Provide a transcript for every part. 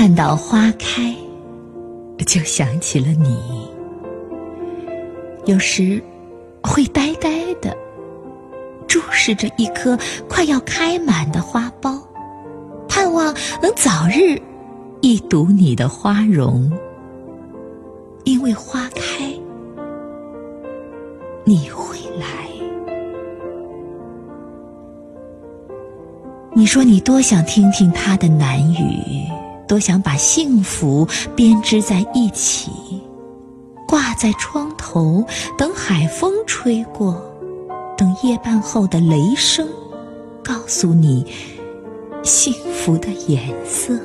看到花开，就想起了你。有时会呆呆的注视着一颗快要开满的花苞，盼望能早日一睹你的花容。因为花开，你会来。你说你多想听听他的南语，多想把幸福编织在一起，挂在窗头，等海风吹过，等夜半后的雷声告诉你幸福的颜色。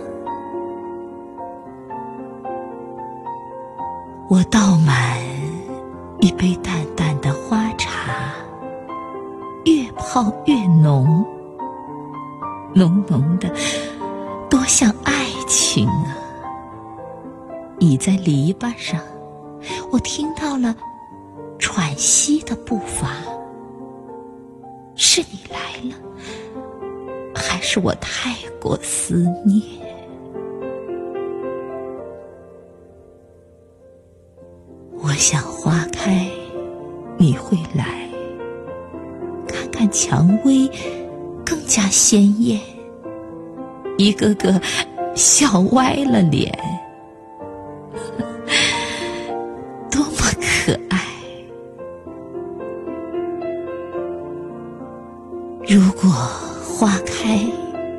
我倒满一杯淡淡的花茶，越泡越浓，浓浓的，多像爱情啊！倚在篱笆上，我听到了喘息的步伐，是你来了，还是我太过思念？我想花开，你会来。看看蔷薇，更加鲜艳，一个个笑歪了脸，多么可爱！如果花开，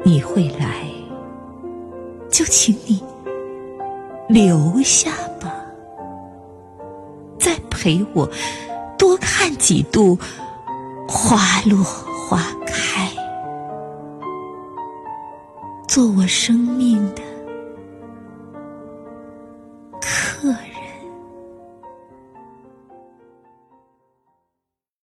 你会来，就请你留下吧。再陪我多看几度花落花做我生命的